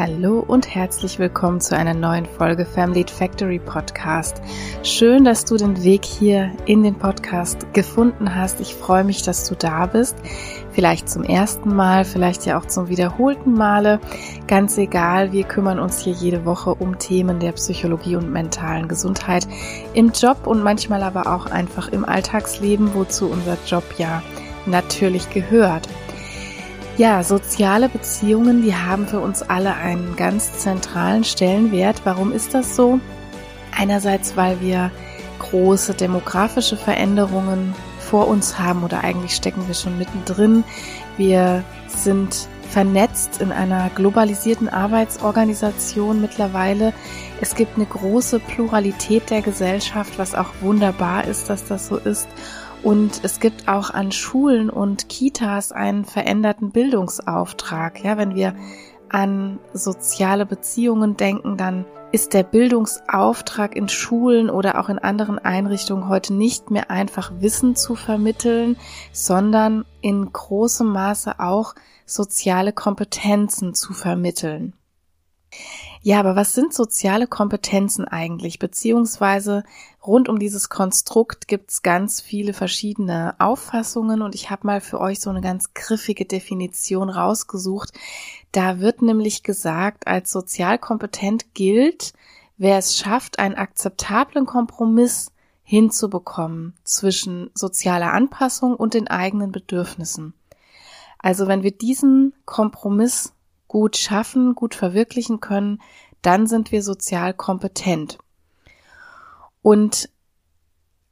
Hallo und herzlich willkommen zu einer neuen Folge Family Factory Podcast. Schön, dass du den Weg hier in den Podcast gefunden hast. Ich freue mich, dass du da bist. Vielleicht zum ersten Mal, vielleicht ja auch zum wiederholten Male. Ganz egal, wir kümmern uns hier jede Woche um Themen der Psychologie und mentalen Gesundheit im Job und manchmal aber auch einfach im Alltagsleben, wozu unser Job ja natürlich gehört. Ja, soziale Beziehungen, die haben für uns alle einen ganz zentralen Stellenwert. Warum ist das so? Einerseits, weil wir große demografische Veränderungen vor uns haben oder eigentlich stecken wir schon mittendrin. Wir sind vernetzt in einer globalisierten Arbeitsorganisation mittlerweile. Es gibt eine große Pluralität der Gesellschaft, was auch wunderbar ist, dass das so ist. Und es gibt auch an Schulen und Kitas einen veränderten Bildungsauftrag. Ja, wenn wir an soziale Beziehungen denken, dann ist der Bildungsauftrag in Schulen oder auch in anderen Einrichtungen heute nicht mehr einfach Wissen zu vermitteln, sondern in großem Maße auch soziale Kompetenzen zu vermitteln. Ja, aber was sind soziale Kompetenzen eigentlich? Beziehungsweise rund um dieses Konstrukt gibt's ganz viele verschiedene Auffassungen und ich habe mal für euch so eine ganz griffige Definition rausgesucht. Da wird nämlich gesagt, als sozial kompetent gilt, wer es schafft, einen akzeptablen Kompromiss hinzubekommen zwischen sozialer Anpassung und den eigenen Bedürfnissen. Also wenn wir diesen Kompromiss gut schaffen, gut verwirklichen können, dann sind wir sozial kompetent. Und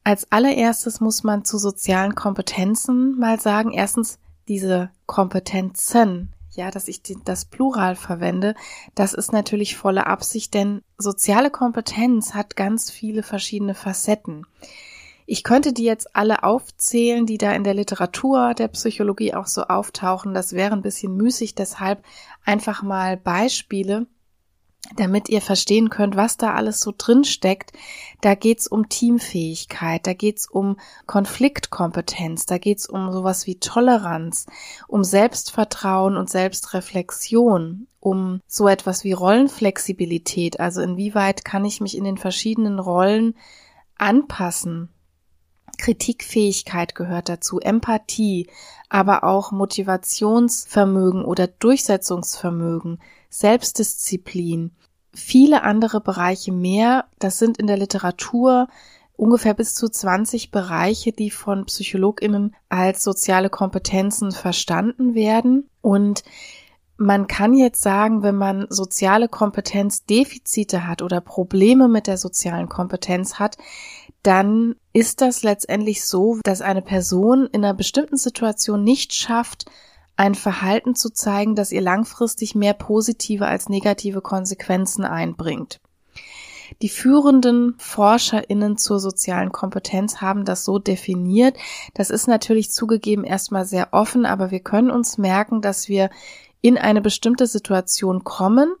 als allererstes muss man zu sozialen Kompetenzen mal sagen, erstens diese Kompetenzen, ja, dass ich das Plural verwende, das ist natürlich volle Absicht, denn soziale Kompetenz hat ganz viele verschiedene Facetten. Ich könnte die jetzt alle aufzählen, die da in der Literatur der Psychologie auch so auftauchen. Das wäre ein bisschen müßig, deshalb einfach mal Beispiele, damit ihr verstehen könnt, was da alles so drin steckt. Da geht's um Teamfähigkeit, da geht's um Konfliktkompetenz, da geht's um sowas wie Toleranz, um Selbstvertrauen und Selbstreflexion, um so etwas wie Rollenflexibilität, also inwieweit kann ich mich in den verschiedenen Rollen anpassen Kritikfähigkeit gehört dazu, Empathie, aber auch Motivationsvermögen oder Durchsetzungsvermögen, Selbstdisziplin, viele andere Bereiche mehr. Das sind in der Literatur ungefähr bis zu 20 Bereiche, die von Psychologinnen als soziale Kompetenzen verstanden werden. Und man kann jetzt sagen, wenn man soziale Kompetenzdefizite hat oder Probleme mit der sozialen Kompetenz hat, dann ist das letztendlich so, dass eine Person in einer bestimmten Situation nicht schafft, ein Verhalten zu zeigen, das ihr langfristig mehr positive als negative Konsequenzen einbringt. Die führenden ForscherInnen zur sozialen Kompetenz haben das so definiert. Das ist natürlich zugegeben erstmal sehr offen, aber wir können uns merken, dass wir in eine bestimmte Situation kommen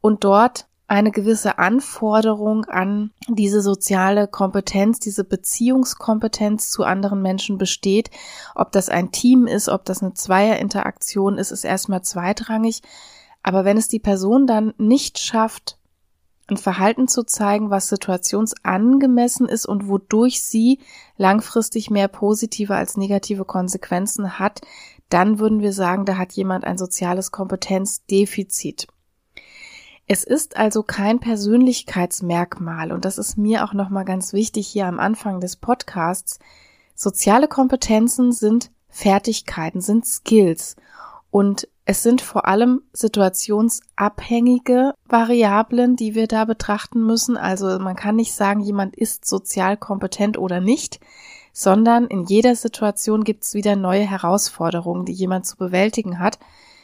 und dort eine gewisse Anforderung an diese soziale Kompetenz, diese Beziehungskompetenz zu anderen Menschen besteht. Ob das ein Team ist, ob das eine Zweierinteraktion ist, ist erstmal zweitrangig. Aber wenn es die Person dann nicht schafft, ein Verhalten zu zeigen, was situationsangemessen ist und wodurch sie langfristig mehr positive als negative Konsequenzen hat, dann würden wir sagen, da hat jemand ein soziales Kompetenzdefizit. Es ist also kein Persönlichkeitsmerkmal und das ist mir auch nochmal ganz wichtig hier am Anfang des Podcasts. Soziale Kompetenzen sind Fertigkeiten, sind Skills und es sind vor allem situationsabhängige Variablen, die wir da betrachten müssen. Also man kann nicht sagen, jemand ist sozial kompetent oder nicht, sondern in jeder Situation gibt es wieder neue Herausforderungen, die jemand zu bewältigen hat.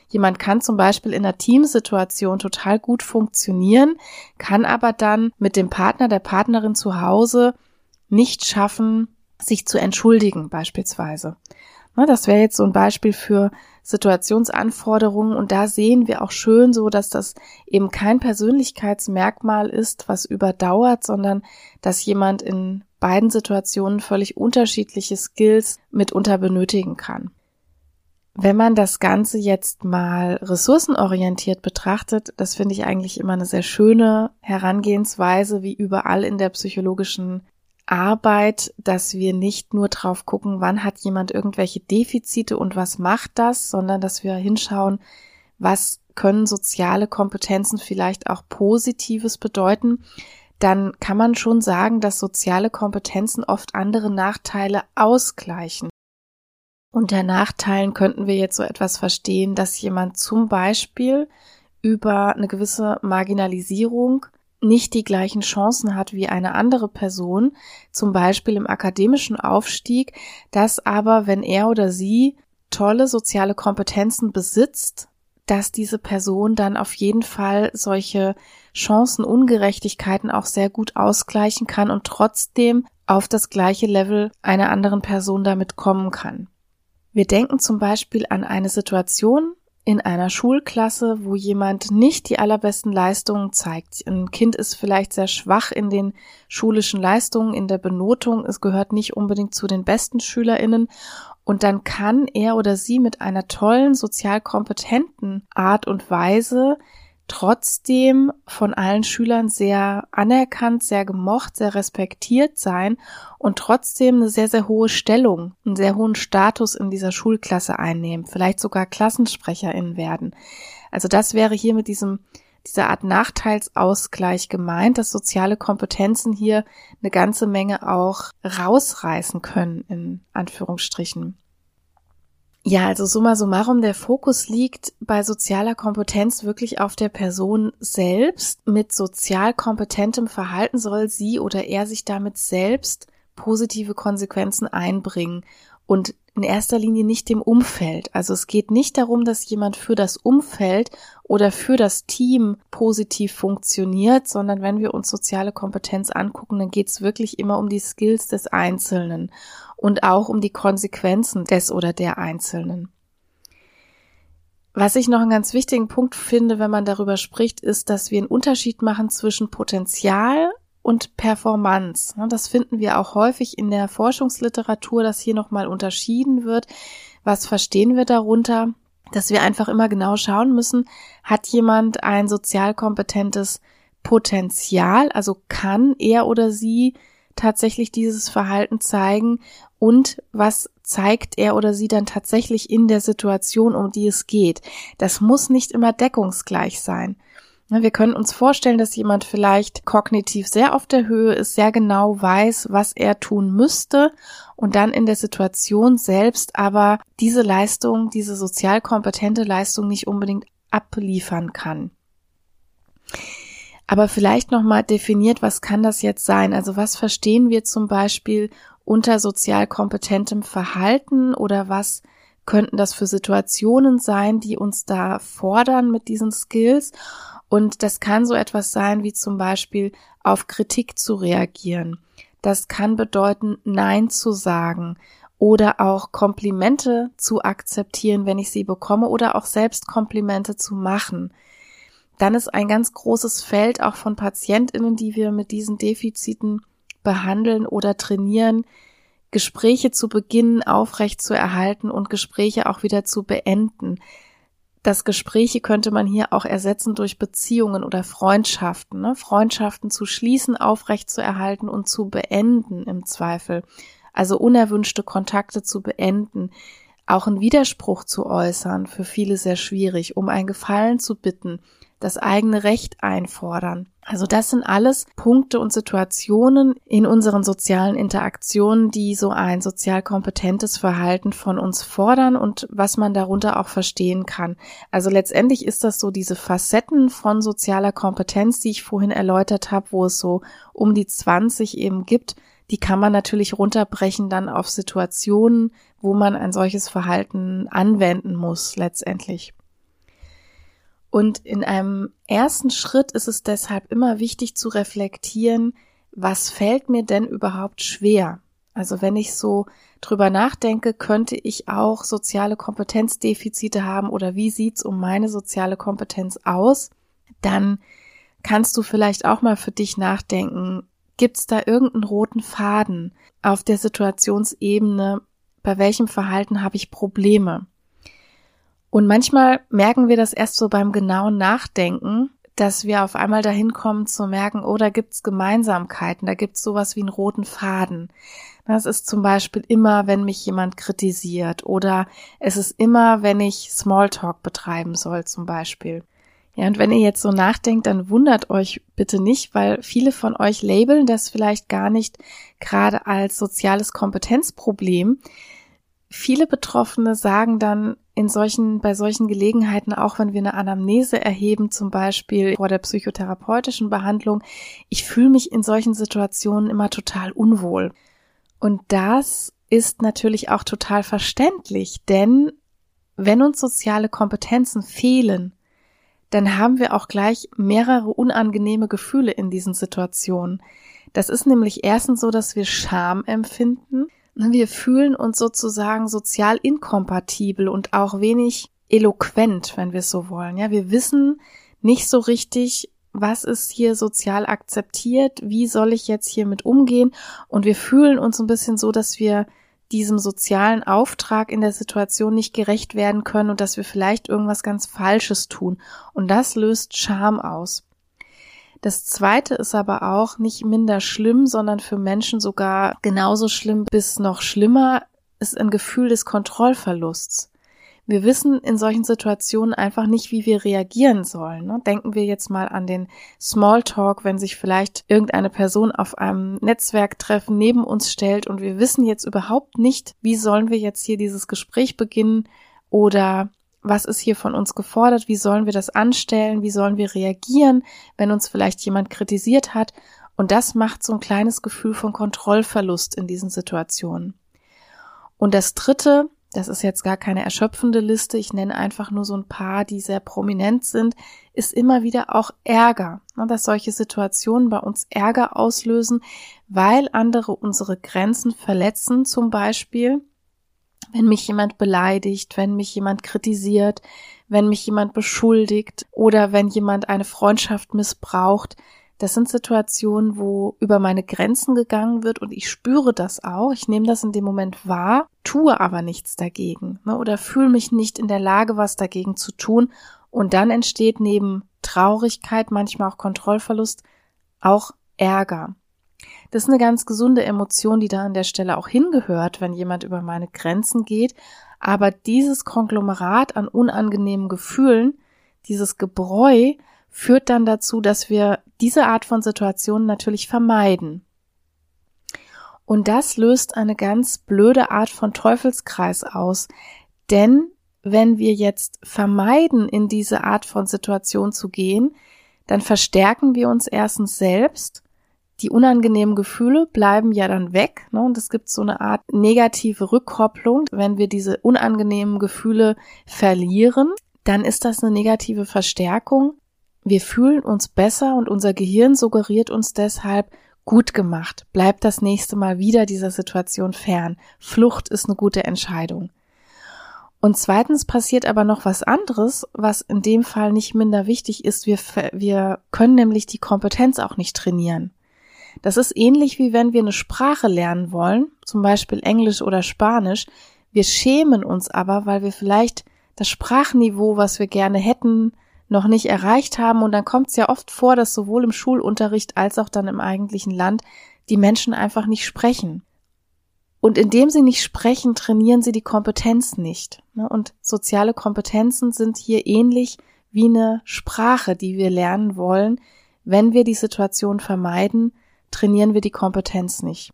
Jemand kann zum Beispiel in einer Teamsituation total gut funktionieren, kann aber dann mit dem Partner, der Partnerin zu Hause nicht schaffen, sich zu entschuldigen beispielsweise. Das wäre jetzt so ein Beispiel für Situationsanforderungen und da sehen wir auch schön so, dass das eben kein Persönlichkeitsmerkmal ist, was überdauert, sondern dass jemand in beiden Situationen völlig unterschiedliche Skills mitunter benötigen kann. Wenn man das Ganze jetzt mal ressourcenorientiert betrachtet, das finde ich eigentlich immer eine sehr schöne Herangehensweise, wie überall in der psychologischen Arbeit, dass wir nicht nur drauf gucken, wann hat jemand irgendwelche Defizite und was macht das, sondern dass wir hinschauen, was können soziale Kompetenzen vielleicht auch Positives bedeuten, dann kann man schon sagen, dass soziale Kompetenzen oft andere Nachteile ausgleichen. Unter Nachteilen könnten wir jetzt so etwas verstehen, dass jemand zum Beispiel über eine gewisse Marginalisierung nicht die gleichen Chancen hat wie eine andere Person, zum Beispiel im akademischen Aufstieg, dass aber, wenn er oder sie tolle soziale Kompetenzen besitzt, dass diese Person dann auf jeden Fall solche Chancenungerechtigkeiten auch sehr gut ausgleichen kann und trotzdem auf das gleiche Level einer anderen Person damit kommen kann. Wir denken zum Beispiel an eine Situation in einer Schulklasse, wo jemand nicht die allerbesten Leistungen zeigt. Ein Kind ist vielleicht sehr schwach in den schulischen Leistungen, in der Benotung. Es gehört nicht unbedingt zu den besten Schülerinnen. Und dann kann er oder sie mit einer tollen, sozial kompetenten Art und Weise trotzdem von allen Schülern sehr anerkannt, sehr gemocht, sehr respektiert sein und trotzdem eine sehr, sehr hohe Stellung, einen sehr hohen Status in dieser Schulklasse einnehmen, vielleicht sogar Klassensprecherin werden. Also das wäre hier mit diesem dieser Art Nachteilsausgleich gemeint, dass soziale Kompetenzen hier eine ganze Menge auch rausreißen können, in Anführungsstrichen. Ja, also summa summarum, der Fokus liegt bei sozialer Kompetenz wirklich auf der Person selbst. Mit sozial kompetentem Verhalten soll sie oder er sich damit selbst positive Konsequenzen einbringen und in erster Linie nicht dem Umfeld. Also es geht nicht darum, dass jemand für das Umfeld oder für das Team positiv funktioniert, sondern wenn wir uns soziale Kompetenz angucken, dann geht es wirklich immer um die Skills des Einzelnen und auch um die Konsequenzen des oder der Einzelnen. Was ich noch einen ganz wichtigen Punkt finde, wenn man darüber spricht, ist, dass wir einen Unterschied machen zwischen Potenzial und Performance. Das finden wir auch häufig in der Forschungsliteratur, dass hier nochmal unterschieden wird. Was verstehen wir darunter? Dass wir einfach immer genau schauen müssen, hat jemand ein sozial kompetentes Potenzial, also kann er oder sie tatsächlich dieses Verhalten zeigen und was zeigt er oder sie dann tatsächlich in der Situation, um die es geht. Das muss nicht immer deckungsgleich sein. Wir können uns vorstellen, dass jemand vielleicht kognitiv sehr auf der Höhe ist, sehr genau weiß, was er tun müsste und dann in der Situation selbst aber diese Leistung, diese sozial kompetente Leistung nicht unbedingt abliefern kann. Aber vielleicht nochmal definiert, was kann das jetzt sein? Also was verstehen wir zum Beispiel unter sozial kompetentem Verhalten oder was könnten das für Situationen sein, die uns da fordern mit diesen Skills? Und das kann so etwas sein wie zum Beispiel auf Kritik zu reagieren. Das kann bedeuten, Nein zu sagen oder auch Komplimente zu akzeptieren, wenn ich sie bekomme oder auch selbst Komplimente zu machen. Dann ist ein ganz großes Feld auch von Patientinnen, die wir mit diesen Defiziten behandeln oder trainieren, Gespräche zu beginnen, aufrecht zu erhalten und Gespräche auch wieder zu beenden. Das Gespräche könnte man hier auch ersetzen durch Beziehungen oder Freundschaften. Ne? Freundschaften zu schließen, aufrecht zu erhalten und zu beenden im Zweifel. Also unerwünschte Kontakte zu beenden auch einen Widerspruch zu äußern, für viele sehr schwierig, um ein Gefallen zu bitten, das eigene Recht einfordern. Also das sind alles Punkte und Situationen in unseren sozialen Interaktionen, die so ein sozial kompetentes Verhalten von uns fordern und was man darunter auch verstehen kann. Also letztendlich ist das so diese Facetten von sozialer Kompetenz, die ich vorhin erläutert habe, wo es so um die 20 eben gibt, die kann man natürlich runterbrechen dann auf Situationen, wo man ein solches Verhalten anwenden muss letztendlich. Und in einem ersten Schritt ist es deshalb immer wichtig zu reflektieren, was fällt mir denn überhaupt schwer? Also wenn ich so drüber nachdenke, könnte ich auch soziale Kompetenzdefizite haben oder wie sieht's um meine soziale Kompetenz aus? Dann kannst du vielleicht auch mal für dich nachdenken, gibt's da irgendeinen roten Faden auf der Situationsebene? Bei welchem Verhalten habe ich Probleme? Und manchmal merken wir das erst so beim genauen Nachdenken, dass wir auf einmal dahin kommen zu merken, oh, da gibt's Gemeinsamkeiten, da gibt's sowas wie einen roten Faden. Das ist zum Beispiel immer, wenn mich jemand kritisiert oder es ist immer, wenn ich Smalltalk betreiben soll zum Beispiel. Ja, und wenn ihr jetzt so nachdenkt, dann wundert euch bitte nicht, weil viele von euch labeln das vielleicht gar nicht gerade als soziales Kompetenzproblem. Viele Betroffene sagen dann in solchen, bei solchen Gelegenheiten, auch wenn wir eine Anamnese erheben, zum Beispiel vor der psychotherapeutischen Behandlung, ich fühle mich in solchen Situationen immer total unwohl. Und das ist natürlich auch total verständlich, denn wenn uns soziale Kompetenzen fehlen, dann haben wir auch gleich mehrere unangenehme Gefühle in diesen Situationen. Das ist nämlich erstens so, dass wir Scham empfinden. Wir fühlen uns sozusagen sozial inkompatibel und auch wenig eloquent, wenn wir es so wollen. Ja, wir wissen nicht so richtig, was ist hier sozial akzeptiert, wie soll ich jetzt hiermit umgehen und wir fühlen uns ein bisschen so, dass wir diesem sozialen Auftrag in der Situation nicht gerecht werden können und dass wir vielleicht irgendwas ganz Falsches tun. Und das löst Scham aus. Das zweite ist aber auch nicht minder schlimm, sondern für Menschen sogar genauso schlimm bis noch schlimmer, ist ein Gefühl des Kontrollverlusts. Wir wissen in solchen Situationen einfach nicht, wie wir reagieren sollen. Ne? Denken wir jetzt mal an den Smalltalk, wenn sich vielleicht irgendeine Person auf einem Netzwerktreffen neben uns stellt und wir wissen jetzt überhaupt nicht, wie sollen wir jetzt hier dieses Gespräch beginnen oder was ist hier von uns gefordert, wie sollen wir das anstellen, wie sollen wir reagieren, wenn uns vielleicht jemand kritisiert hat. Und das macht so ein kleines Gefühl von Kontrollverlust in diesen Situationen. Und das Dritte, das ist jetzt gar keine erschöpfende Liste, ich nenne einfach nur so ein paar, die sehr prominent sind, ist immer wieder auch Ärger, dass solche Situationen bei uns Ärger auslösen, weil andere unsere Grenzen verletzen, zum Beispiel, wenn mich jemand beleidigt, wenn mich jemand kritisiert, wenn mich jemand beschuldigt oder wenn jemand eine Freundschaft missbraucht, das sind Situationen, wo über meine Grenzen gegangen wird und ich spüre das auch. Ich nehme das in dem Moment wahr, tue aber nichts dagegen ne, oder fühle mich nicht in der Lage, was dagegen zu tun. Und dann entsteht neben Traurigkeit, manchmal auch Kontrollverlust, auch Ärger. Das ist eine ganz gesunde Emotion, die da an der Stelle auch hingehört, wenn jemand über meine Grenzen geht. Aber dieses Konglomerat an unangenehmen Gefühlen, dieses Gebräu, führt dann dazu, dass wir diese Art von Situationen natürlich vermeiden. Und das löst eine ganz blöde Art von Teufelskreis aus, denn wenn wir jetzt vermeiden, in diese Art von Situation zu gehen, dann verstärken wir uns erstens selbst. Die unangenehmen Gefühle bleiben ja dann weg. Ne? Und es gibt so eine Art negative Rückkopplung. Wenn wir diese unangenehmen Gefühle verlieren, dann ist das eine negative Verstärkung wir fühlen uns besser und unser Gehirn suggeriert uns deshalb, gut gemacht, bleib das nächste Mal wieder dieser Situation fern. Flucht ist eine gute Entscheidung. Und zweitens passiert aber noch was anderes, was in dem Fall nicht minder wichtig ist. Wir, wir können nämlich die Kompetenz auch nicht trainieren. Das ist ähnlich wie wenn wir eine Sprache lernen wollen, zum Beispiel Englisch oder Spanisch. Wir schämen uns aber, weil wir vielleicht das Sprachniveau, was wir gerne hätten, noch nicht erreicht haben. Und dann kommt es ja oft vor, dass sowohl im Schulunterricht als auch dann im eigentlichen Land die Menschen einfach nicht sprechen. Und indem sie nicht sprechen, trainieren sie die Kompetenz nicht. Ne? Und soziale Kompetenzen sind hier ähnlich wie eine Sprache, die wir lernen wollen. Wenn wir die Situation vermeiden, trainieren wir die Kompetenz nicht.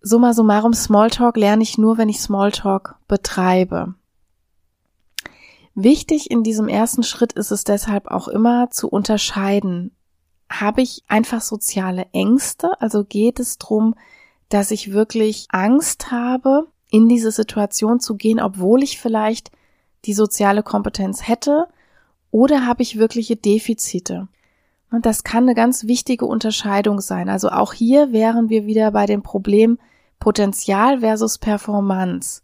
Summa summarum, Smalltalk lerne ich nur, wenn ich Smalltalk betreibe. Wichtig in diesem ersten Schritt ist es deshalb auch immer zu unterscheiden, habe ich einfach soziale Ängste, also geht es darum, dass ich wirklich Angst habe, in diese Situation zu gehen, obwohl ich vielleicht die soziale Kompetenz hätte, oder habe ich wirkliche Defizite? Und das kann eine ganz wichtige Unterscheidung sein. Also auch hier wären wir wieder bei dem Problem Potenzial versus Performance.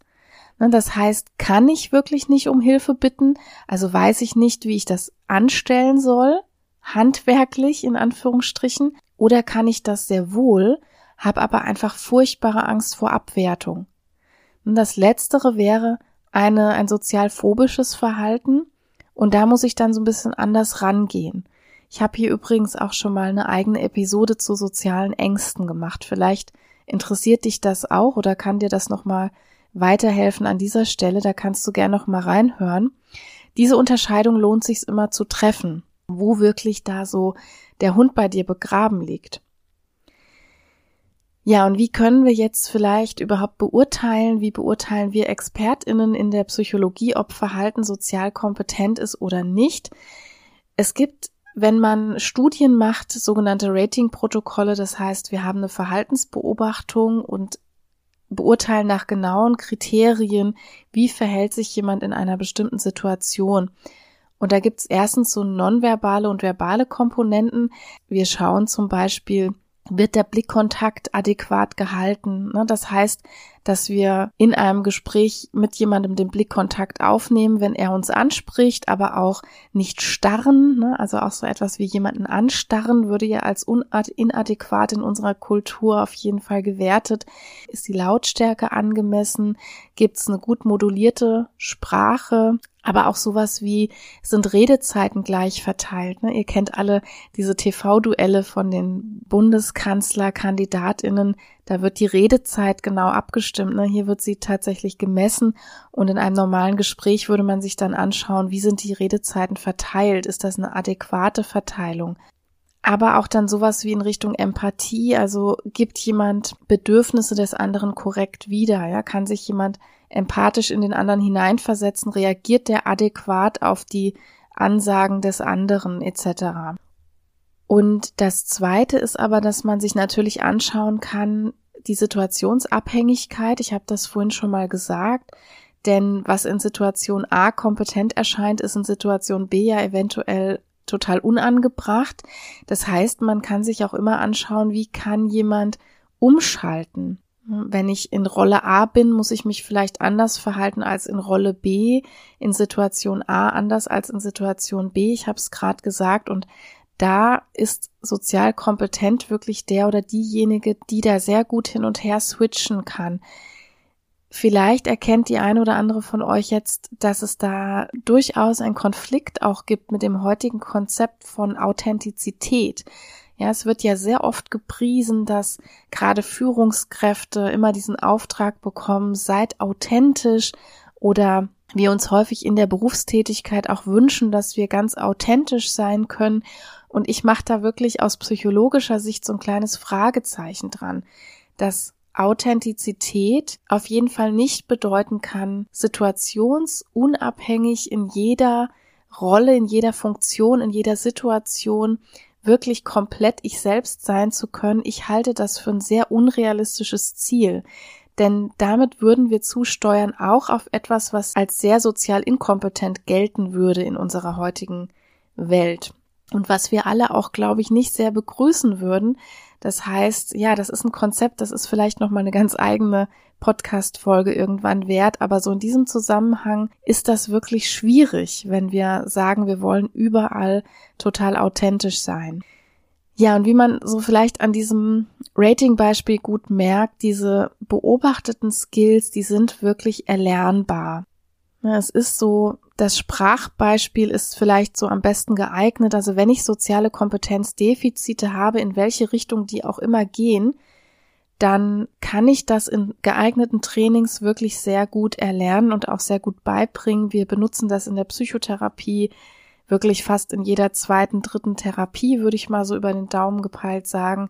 Ne, das heißt, kann ich wirklich nicht um Hilfe bitten? Also weiß ich nicht, wie ich das anstellen soll, handwerklich in Anführungsstrichen, oder kann ich das sehr wohl, habe aber einfach furchtbare Angst vor Abwertung. Und das Letztere wäre eine, ein sozial phobisches Verhalten und da muss ich dann so ein bisschen anders rangehen. Ich habe hier übrigens auch schon mal eine eigene Episode zu sozialen Ängsten gemacht. Vielleicht interessiert dich das auch oder kann dir das nochmal weiterhelfen an dieser Stelle. Da kannst du gerne noch mal reinhören. Diese Unterscheidung lohnt sich immer zu treffen, wo wirklich da so der Hund bei dir begraben liegt. Ja, und wie können wir jetzt vielleicht überhaupt beurteilen, wie beurteilen wir Expertinnen in der Psychologie, ob Verhalten sozial kompetent ist oder nicht? Es gibt, wenn man Studien macht, sogenannte Ratingprotokolle, das heißt, wir haben eine Verhaltensbeobachtung und beurteilen nach genauen Kriterien, wie verhält sich jemand in einer bestimmten Situation. Und da gibt es erstens so nonverbale und verbale Komponenten. Wir schauen zum Beispiel, wird der Blickkontakt adäquat gehalten. Ne? Das heißt, dass wir in einem Gespräch mit jemandem den Blickkontakt aufnehmen, wenn er uns anspricht, aber auch nicht starren. Ne? Also auch so etwas wie jemanden anstarren würde ja als inadäquat in unserer Kultur auf jeden Fall gewertet. Ist die Lautstärke angemessen? Gibt es eine gut modulierte Sprache? Aber auch sowas wie, sind Redezeiten gleich verteilt? Ne? Ihr kennt alle diese TV-Duelle von den Bundeskanzlerkandidatinnen. Da wird die Redezeit genau abgestimmt. Ne? Hier wird sie tatsächlich gemessen. Und in einem normalen Gespräch würde man sich dann anschauen, wie sind die Redezeiten verteilt? Ist das eine adäquate Verteilung? aber auch dann sowas wie in Richtung Empathie, also gibt jemand Bedürfnisse des anderen korrekt wieder, ja, kann sich jemand empathisch in den anderen hineinversetzen, reagiert der adäquat auf die Ansagen des anderen etc. Und das zweite ist aber, dass man sich natürlich anschauen kann, die Situationsabhängigkeit, ich habe das vorhin schon mal gesagt, denn was in Situation A kompetent erscheint, ist in Situation B ja eventuell total unangebracht. Das heißt, man kann sich auch immer anschauen, wie kann jemand umschalten. Wenn ich in Rolle A bin, muss ich mich vielleicht anders verhalten als in Rolle B, in Situation A anders als in Situation B. Ich habe es gerade gesagt und da ist sozial kompetent wirklich der oder diejenige, die da sehr gut hin und her switchen kann. Vielleicht erkennt die eine oder andere von euch jetzt, dass es da durchaus einen Konflikt auch gibt mit dem heutigen Konzept von Authentizität. Ja, es wird ja sehr oft gepriesen, dass gerade Führungskräfte immer diesen Auftrag bekommen, seid authentisch oder wir uns häufig in der Berufstätigkeit auch wünschen, dass wir ganz authentisch sein können. Und ich mache da wirklich aus psychologischer Sicht so ein kleines Fragezeichen dran, dass Authentizität auf jeden Fall nicht bedeuten kann, situationsunabhängig in jeder Rolle, in jeder Funktion, in jeder Situation wirklich komplett ich selbst sein zu können. Ich halte das für ein sehr unrealistisches Ziel. Denn damit würden wir zusteuern auch auf etwas, was als sehr sozial inkompetent gelten würde in unserer heutigen Welt. Und was wir alle auch, glaube ich, nicht sehr begrüßen würden, das heißt, ja, das ist ein Konzept, das ist vielleicht noch mal eine ganz eigene Podcast-Folge irgendwann wert, aber so in diesem Zusammenhang ist das wirklich schwierig, wenn wir sagen, wir wollen überall total authentisch sein. Ja, und wie man so vielleicht an diesem Rating-Beispiel gut merkt, diese beobachteten Skills, die sind wirklich erlernbar. Es ist so, das Sprachbeispiel ist vielleicht so am besten geeignet. Also wenn ich soziale Kompetenzdefizite habe, in welche Richtung die auch immer gehen, dann kann ich das in geeigneten Trainings wirklich sehr gut erlernen und auch sehr gut beibringen. Wir benutzen das in der Psychotherapie wirklich fast in jeder zweiten, dritten Therapie, würde ich mal so über den Daumen gepeilt sagen,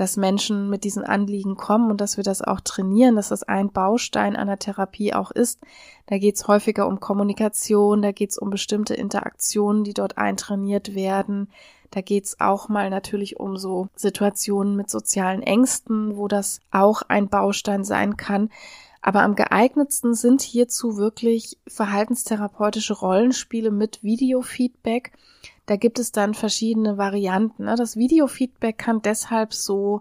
dass Menschen mit diesen Anliegen kommen und dass wir das auch trainieren, dass das ein Baustein einer Therapie auch ist. Da geht es häufiger um Kommunikation, da geht es um bestimmte Interaktionen, die dort eintrainiert werden. Da geht es auch mal natürlich um so Situationen mit sozialen Ängsten, wo das auch ein Baustein sein kann. Aber am geeignetsten sind hierzu wirklich verhaltenstherapeutische Rollenspiele mit Videofeedback da gibt es dann verschiedene Varianten. Ne? Das Videofeedback kann deshalb so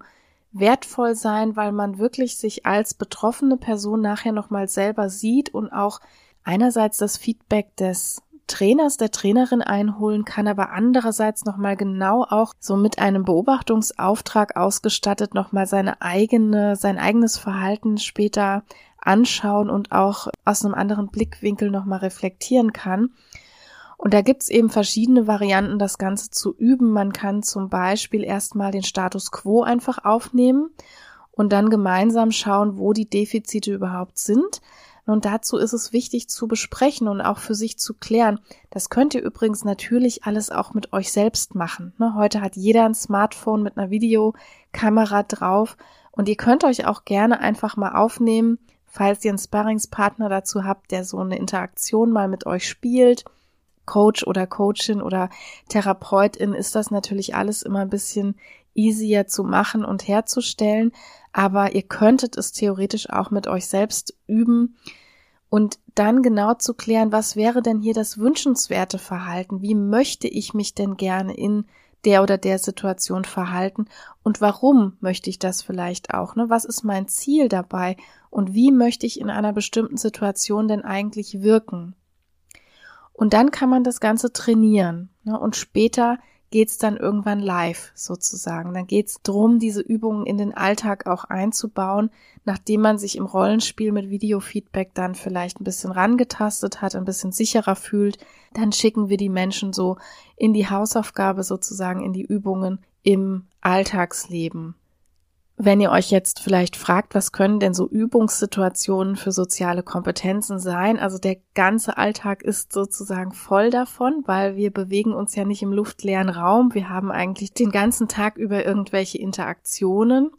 wertvoll sein, weil man wirklich sich als betroffene Person nachher nochmal selber sieht und auch einerseits das Feedback des Trainers, der Trainerin einholen kann, aber andererseits nochmal genau auch so mit einem Beobachtungsauftrag ausgestattet, nochmal seine eigene, sein eigenes Verhalten später anschauen und auch aus einem anderen Blickwinkel nochmal reflektieren kann. Und da gibt's eben verschiedene Varianten, das Ganze zu üben. Man kann zum Beispiel erstmal den Status quo einfach aufnehmen und dann gemeinsam schauen, wo die Defizite überhaupt sind. Und dazu ist es wichtig zu besprechen und auch für sich zu klären. Das könnt ihr übrigens natürlich alles auch mit euch selbst machen. Ne, heute hat jeder ein Smartphone mit einer Videokamera drauf und ihr könnt euch auch gerne einfach mal aufnehmen, falls ihr einen Sparringspartner dazu habt, der so eine Interaktion mal mit euch spielt Coach oder Coachin oder Therapeutin ist das natürlich alles immer ein bisschen easier zu machen und herzustellen. Aber ihr könntet es theoretisch auch mit euch selbst üben und dann genau zu klären, was wäre denn hier das wünschenswerte Verhalten? Wie möchte ich mich denn gerne in der oder der Situation verhalten und warum möchte ich das vielleicht auch? Ne? Was ist mein Ziel dabei und wie möchte ich in einer bestimmten Situation denn eigentlich wirken? Und dann kann man das Ganze trainieren. Ne? Und später geht's dann irgendwann live sozusagen. Dann geht's drum, diese Übungen in den Alltag auch einzubauen, nachdem man sich im Rollenspiel mit Videofeedback dann vielleicht ein bisschen rangetastet hat, ein bisschen sicherer fühlt. Dann schicken wir die Menschen so in die Hausaufgabe sozusagen, in die Übungen im Alltagsleben. Wenn ihr euch jetzt vielleicht fragt, was können denn so Übungssituationen für soziale Kompetenzen sein? Also der ganze Alltag ist sozusagen voll davon, weil wir bewegen uns ja nicht im luftleeren Raum. Wir haben eigentlich den ganzen Tag über irgendwelche Interaktionen.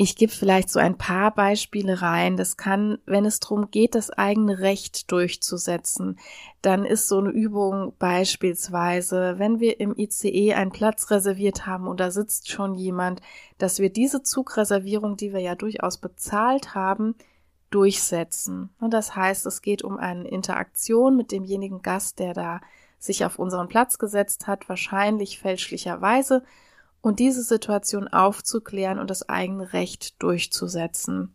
Ich gebe vielleicht so ein paar Beispiele rein. Das kann, wenn es darum geht, das eigene Recht durchzusetzen, dann ist so eine Übung beispielsweise, wenn wir im ICE einen Platz reserviert haben und da sitzt schon jemand, dass wir diese Zugreservierung, die wir ja durchaus bezahlt haben, durchsetzen. Und das heißt, es geht um eine Interaktion mit demjenigen Gast, der da sich auf unseren Platz gesetzt hat, wahrscheinlich fälschlicherweise und diese Situation aufzuklären und das eigene Recht durchzusetzen.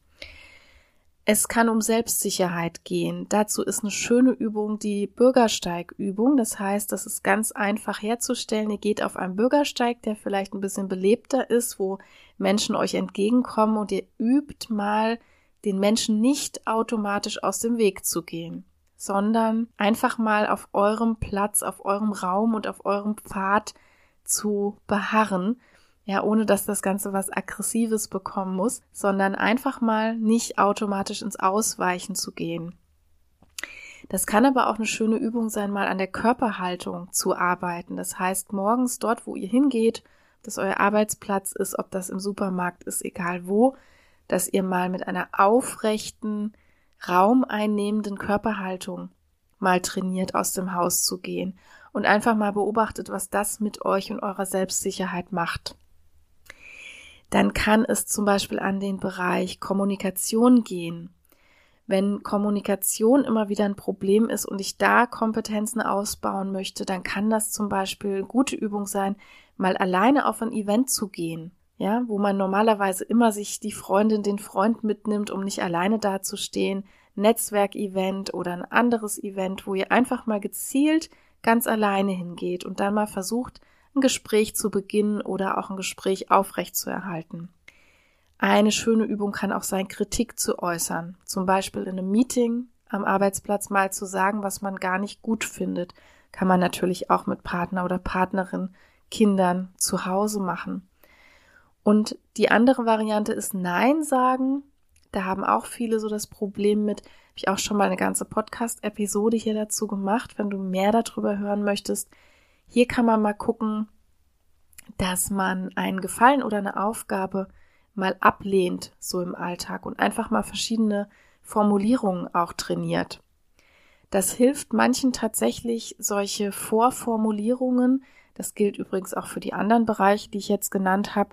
Es kann um Selbstsicherheit gehen. Dazu ist eine schöne Übung die Bürgersteigübung. Das heißt, das ist ganz einfach herzustellen. Ihr geht auf einen Bürgersteig, der vielleicht ein bisschen belebter ist, wo Menschen euch entgegenkommen und ihr übt mal, den Menschen nicht automatisch aus dem Weg zu gehen, sondern einfach mal auf eurem Platz, auf eurem Raum und auf eurem Pfad zu beharren, ja, ohne dass das Ganze was Aggressives bekommen muss, sondern einfach mal nicht automatisch ins Ausweichen zu gehen. Das kann aber auch eine schöne Übung sein, mal an der Körperhaltung zu arbeiten. Das heißt, morgens dort, wo ihr hingeht, dass euer Arbeitsplatz ist, ob das im Supermarkt ist, egal wo, dass ihr mal mit einer aufrechten, raumeinnehmenden Körperhaltung mal trainiert, aus dem Haus zu gehen und einfach mal beobachtet, was das mit euch und eurer Selbstsicherheit macht. Dann kann es zum Beispiel an den Bereich Kommunikation gehen. Wenn Kommunikation immer wieder ein Problem ist und ich da Kompetenzen ausbauen möchte, dann kann das zum Beispiel eine gute Übung sein, mal alleine auf ein Event zu gehen. Ja, wo man normalerweise immer sich die Freundin, den Freund mitnimmt, um nicht alleine dazustehen. Netzwerkevent oder ein anderes Event, wo ihr einfach mal gezielt ganz alleine hingeht und dann mal versucht, ein Gespräch zu beginnen oder auch ein Gespräch aufrecht zu erhalten. Eine schöne Übung kann auch sein, Kritik zu äußern. Zum Beispiel in einem Meeting am Arbeitsplatz mal zu sagen, was man gar nicht gut findet. Kann man natürlich auch mit Partner oder Partnerin, Kindern zu Hause machen. Und die andere Variante ist Nein sagen. Da haben auch viele so das Problem mit, habe ich auch schon mal eine ganze Podcast-Episode hier dazu gemacht, wenn du mehr darüber hören möchtest. Hier kann man mal gucken, dass man einen Gefallen oder eine Aufgabe mal ablehnt, so im Alltag und einfach mal verschiedene Formulierungen auch trainiert. Das hilft manchen tatsächlich, solche Vorformulierungen, das gilt übrigens auch für die anderen Bereiche, die ich jetzt genannt habe,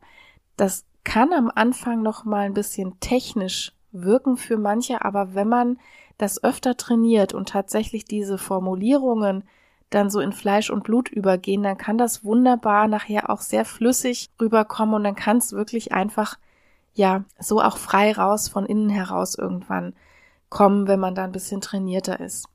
das kann am Anfang noch mal ein bisschen technisch wirken für manche, aber wenn man das öfter trainiert und tatsächlich diese Formulierungen dann so in Fleisch und Blut übergehen, dann kann das wunderbar nachher auch sehr flüssig rüberkommen und dann kann es wirklich einfach, ja, so auch frei raus von innen heraus irgendwann kommen, wenn man da ein bisschen trainierter ist.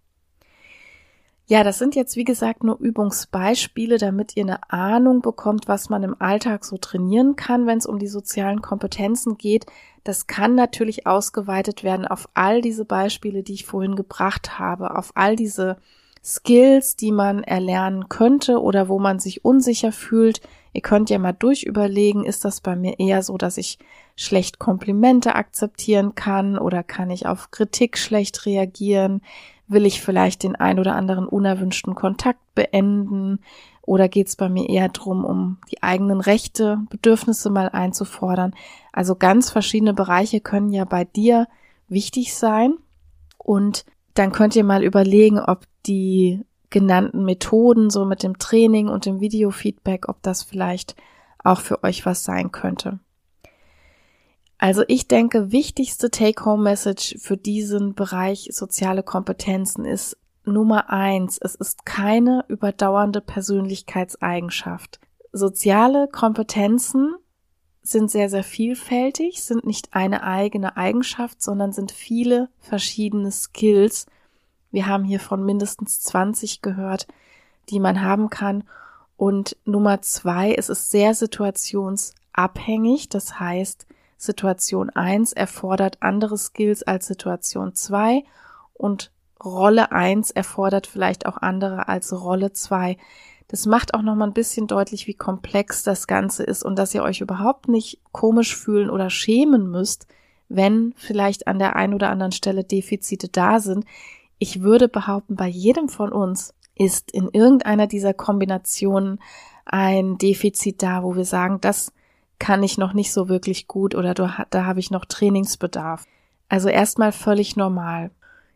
Ja, das sind jetzt wie gesagt nur Übungsbeispiele, damit ihr eine Ahnung bekommt, was man im Alltag so trainieren kann, wenn es um die sozialen Kompetenzen geht. Das kann natürlich ausgeweitet werden auf all diese Beispiele, die ich vorhin gebracht habe, auf all diese Skills, die man erlernen könnte oder wo man sich unsicher fühlt. Ihr könnt ja mal durchüberlegen, ist das bei mir eher so, dass ich schlecht Komplimente akzeptieren kann oder kann ich auf Kritik schlecht reagieren? Will ich vielleicht den ein oder anderen unerwünschten Kontakt beenden? Oder geht es bei mir eher drum, um die eigenen Rechte, Bedürfnisse mal einzufordern? Also ganz verschiedene Bereiche können ja bei dir wichtig sein. Und dann könnt ihr mal überlegen, ob die genannten Methoden, so mit dem Training und dem Videofeedback, ob das vielleicht auch für euch was sein könnte. Also ich denke, wichtigste Take-Home-Message für diesen Bereich soziale Kompetenzen ist Nummer eins. Es ist keine überdauernde Persönlichkeitseigenschaft. Soziale Kompetenzen sind sehr, sehr vielfältig, sind nicht eine eigene Eigenschaft, sondern sind viele verschiedene Skills. Wir haben hier von mindestens 20 gehört, die man haben kann. Und Nummer zwei, es ist sehr situationsabhängig. Das heißt, Situation 1 erfordert andere Skills als Situation 2 und Rolle 1 erfordert vielleicht auch andere als Rolle 2. Das macht auch noch mal ein bisschen deutlich, wie komplex das Ganze ist und dass ihr euch überhaupt nicht komisch fühlen oder schämen müsst, wenn vielleicht an der einen oder anderen Stelle Defizite da sind. Ich würde behaupten, bei jedem von uns ist in irgendeiner dieser Kombinationen ein Defizit da, wo wir sagen, das kann ich noch nicht so wirklich gut oder da habe ich noch Trainingsbedarf. Also erstmal völlig normal.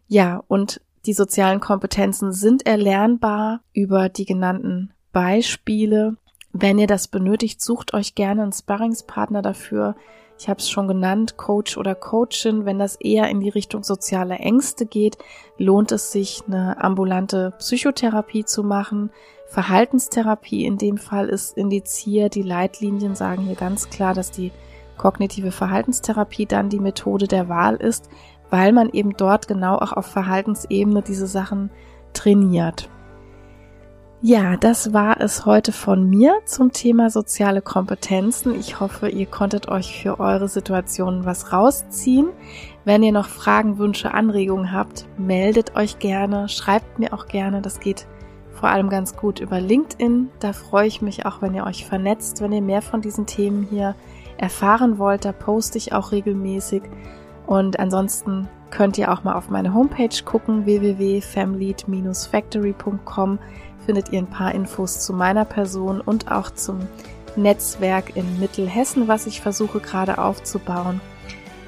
Ja, und die sozialen Kompetenzen sind erlernbar über die genannten Beispiele. Wenn ihr das benötigt, sucht euch gerne einen Sparringspartner dafür. Ich habe es schon genannt, Coach oder Coachin. Wenn das eher in die Richtung soziale Ängste geht, lohnt es sich, eine ambulante Psychotherapie zu machen. Verhaltenstherapie in dem Fall ist indiziert. Die Leitlinien sagen hier ganz klar, dass die kognitive Verhaltenstherapie dann die Methode der Wahl ist, weil man eben dort genau auch auf Verhaltensebene diese Sachen trainiert. Ja, das war es heute von mir zum Thema soziale Kompetenzen. Ich hoffe, ihr konntet euch für eure Situation was rausziehen. Wenn ihr noch Fragen, Wünsche, Anregungen habt, meldet euch gerne, schreibt mir auch gerne. Das geht vor allem ganz gut über LinkedIn. Da freue ich mich auch, wenn ihr euch vernetzt, wenn ihr mehr von diesen Themen hier erfahren wollt. Da poste ich auch regelmäßig. Und ansonsten könnt ihr auch mal auf meine Homepage gucken, www.famlead-factory.com findet ihr ein paar Infos zu meiner Person und auch zum Netzwerk in Mittelhessen, was ich versuche gerade aufzubauen.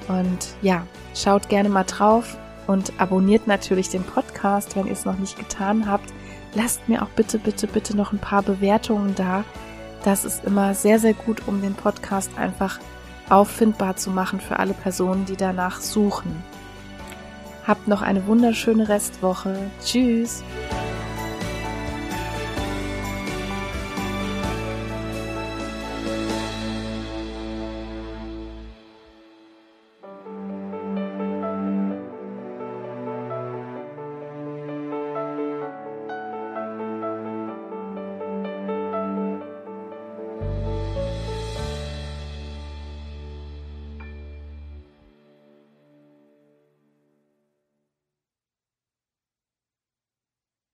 Und ja, schaut gerne mal drauf und abonniert natürlich den Podcast, wenn ihr es noch nicht getan habt lasst mir auch bitte, bitte, bitte noch ein paar Bewertungen da. Das ist immer sehr, sehr gut, um den Podcast einfach auffindbar zu machen für alle Personen, die danach suchen. Habt noch eine wunderschöne Restwoche. Tschüss.